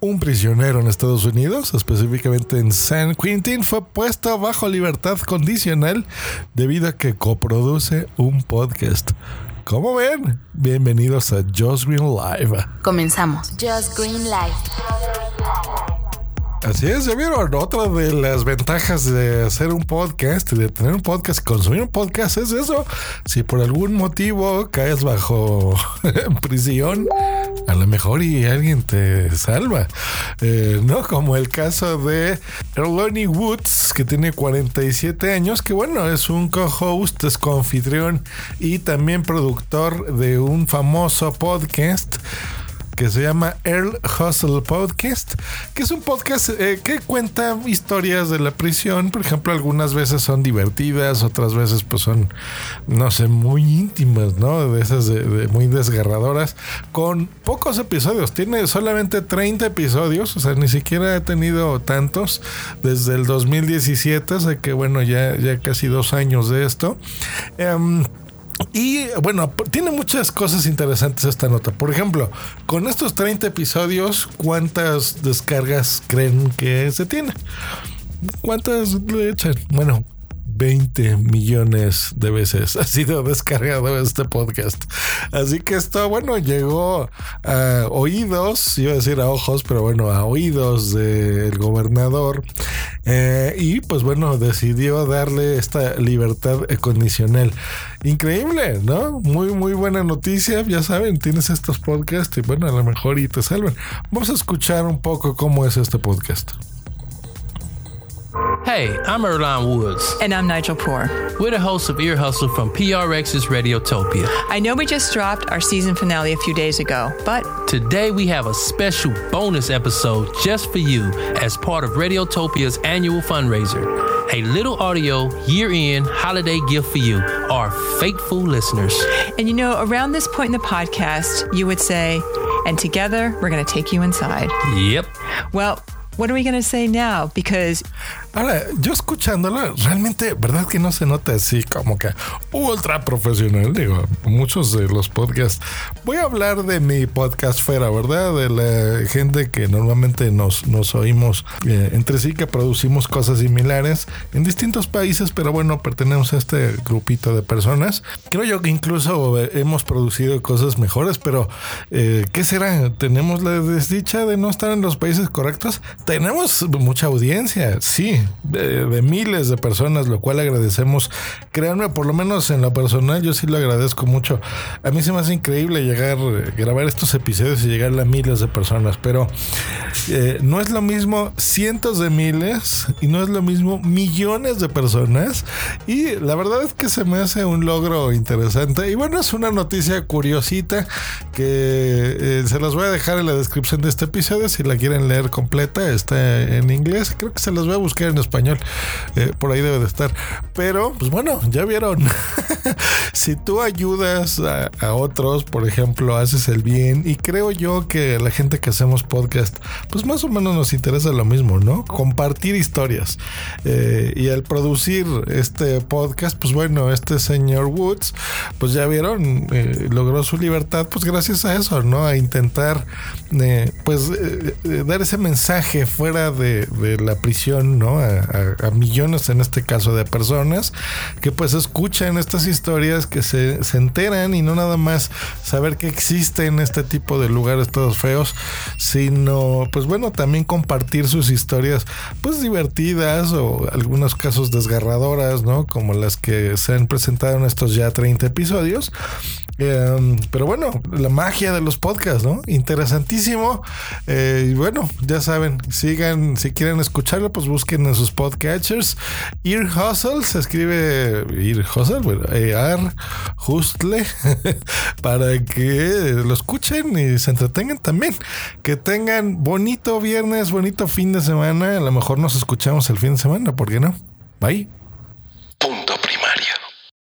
un prisionero en Estados Unidos, específicamente en San Quentin, fue puesto bajo libertad condicional debido a que coproduce un podcast. ¿Cómo ven? Bienvenidos a Just Green Live. Comenzamos. Just Green Live. Así es, ya vieron, otra de las ventajas de hacer un podcast, de tener un podcast, consumir un podcast es eso. Si por algún motivo caes bajo prisión, a lo mejor y alguien te salva. Eh, no como el caso de Erloney Woods, que tiene 47 años, que bueno, es un co-host, es confitrión y también productor de un famoso podcast que se llama Earl Hustle Podcast, que es un podcast eh, que cuenta historias de la prisión. Por ejemplo, algunas veces son divertidas, otras veces pues son, no sé, muy íntimas, ¿no? De esas de, muy desgarradoras, con pocos episodios. Tiene solamente 30 episodios, o sea, ni siquiera ha tenido tantos desde el 2017, o sea que bueno, ya, ya casi dos años de esto. Em, y bueno, tiene muchas cosas interesantes esta nota. Por ejemplo, con estos 30 episodios, ¿cuántas descargas creen que se tiene? ¿Cuántas le echan? Bueno, 20 millones de veces ha sido descargado este podcast. Así que esto, bueno, llegó a oídos, iba a decir a ojos, pero bueno, a oídos del gobernador. Eh, y pues bueno, decidió darle esta libertad condicional. Increíble, ¿no? Muy, muy buena noticia. Ya saben, tienes estos podcasts y bueno, a lo mejor y te salvan. Vamos a escuchar un poco cómo es este podcast. Hey, I'm Erlon Woods. And I'm Nigel Poor. We're the hosts of Ear Hustle from PRX's Radiotopia. I know we just dropped our season finale a few days ago, but today we have a special bonus episode just for you as part of Radiotopia's annual fundraiser. A little audio year end holiday gift for you, our faithful listeners. And you know, around this point in the podcast, you would say, and together we're going to take you inside. Yep. Well, what are we going to say now? Because Ahora, yo escuchándolo, realmente, ¿verdad que no se nota así como que ultra profesional? Digo, muchos de los podcasts. Voy a hablar de mi podcast fuera, ¿verdad? De la gente que normalmente nos, nos oímos eh, entre sí, que producimos cosas similares en distintos países, pero bueno, pertenecemos a este grupito de personas. Creo yo que incluso hemos producido cosas mejores, pero eh, ¿qué será? ¿Tenemos la desdicha de no estar en los países correctos? Tenemos mucha audiencia, sí de, miles de personas, lo cual agradecemos. Créanme, por lo menos en lo personal, yo sí lo agradezco mucho. A mí se me hace increíble llegar, grabar estos episodios y llegar a miles de personas, pero eh, no es lo mismo cientos de miles y no es lo mismo millones de personas. Y la verdad es que se me hace un logro interesante. Y bueno, es una noticia curiosita que eh, se las voy a dejar en la descripción de este episodio. Si la quieren leer completa, está en inglés. Creo que se las voy a buscar en español. Eh, por ahí debe de estar. Pero, pues bueno, ya vieron. si tú ayudas a, otros, por ejemplo, haces el bien. Y creo yo que la gente que hacemos podcast, pues más o menos nos interesa lo mismo, ¿no? Compartir historias. Eh, y al producir este podcast, pues bueno, este señor Woods, pues ya vieron, eh, logró su libertad, pues gracias a eso, ¿no? A intentar, pues, dar ese mensaje fuera de, de la prisión, ¿no? A, millones en este caso de personas que pues escuchan estas historias, que se, se enteran y no nada más saber que existen este tipo de lugares todos feos, sino pues bueno, también compartir sus historias pues divertidas o algunos casos desgarradoras, ¿no? Como las que se han presentado en estos ya 30 episodios. Em, pero bueno, la magia de los podcasts, ¿no? Interesantísimo. Eh, y bueno, ya saben, sigan, si quieren escucharlo, pues busquen en sus podcatchers. Ear Hustle, se escribe Ear Hustle, bueno, Hustle, para que lo escuchen y se entretengan también. Que tengan bonito viernes, bonito fin de semana. A lo mejor nos escuchamos el fin de semana, ¿por qué no? Bye.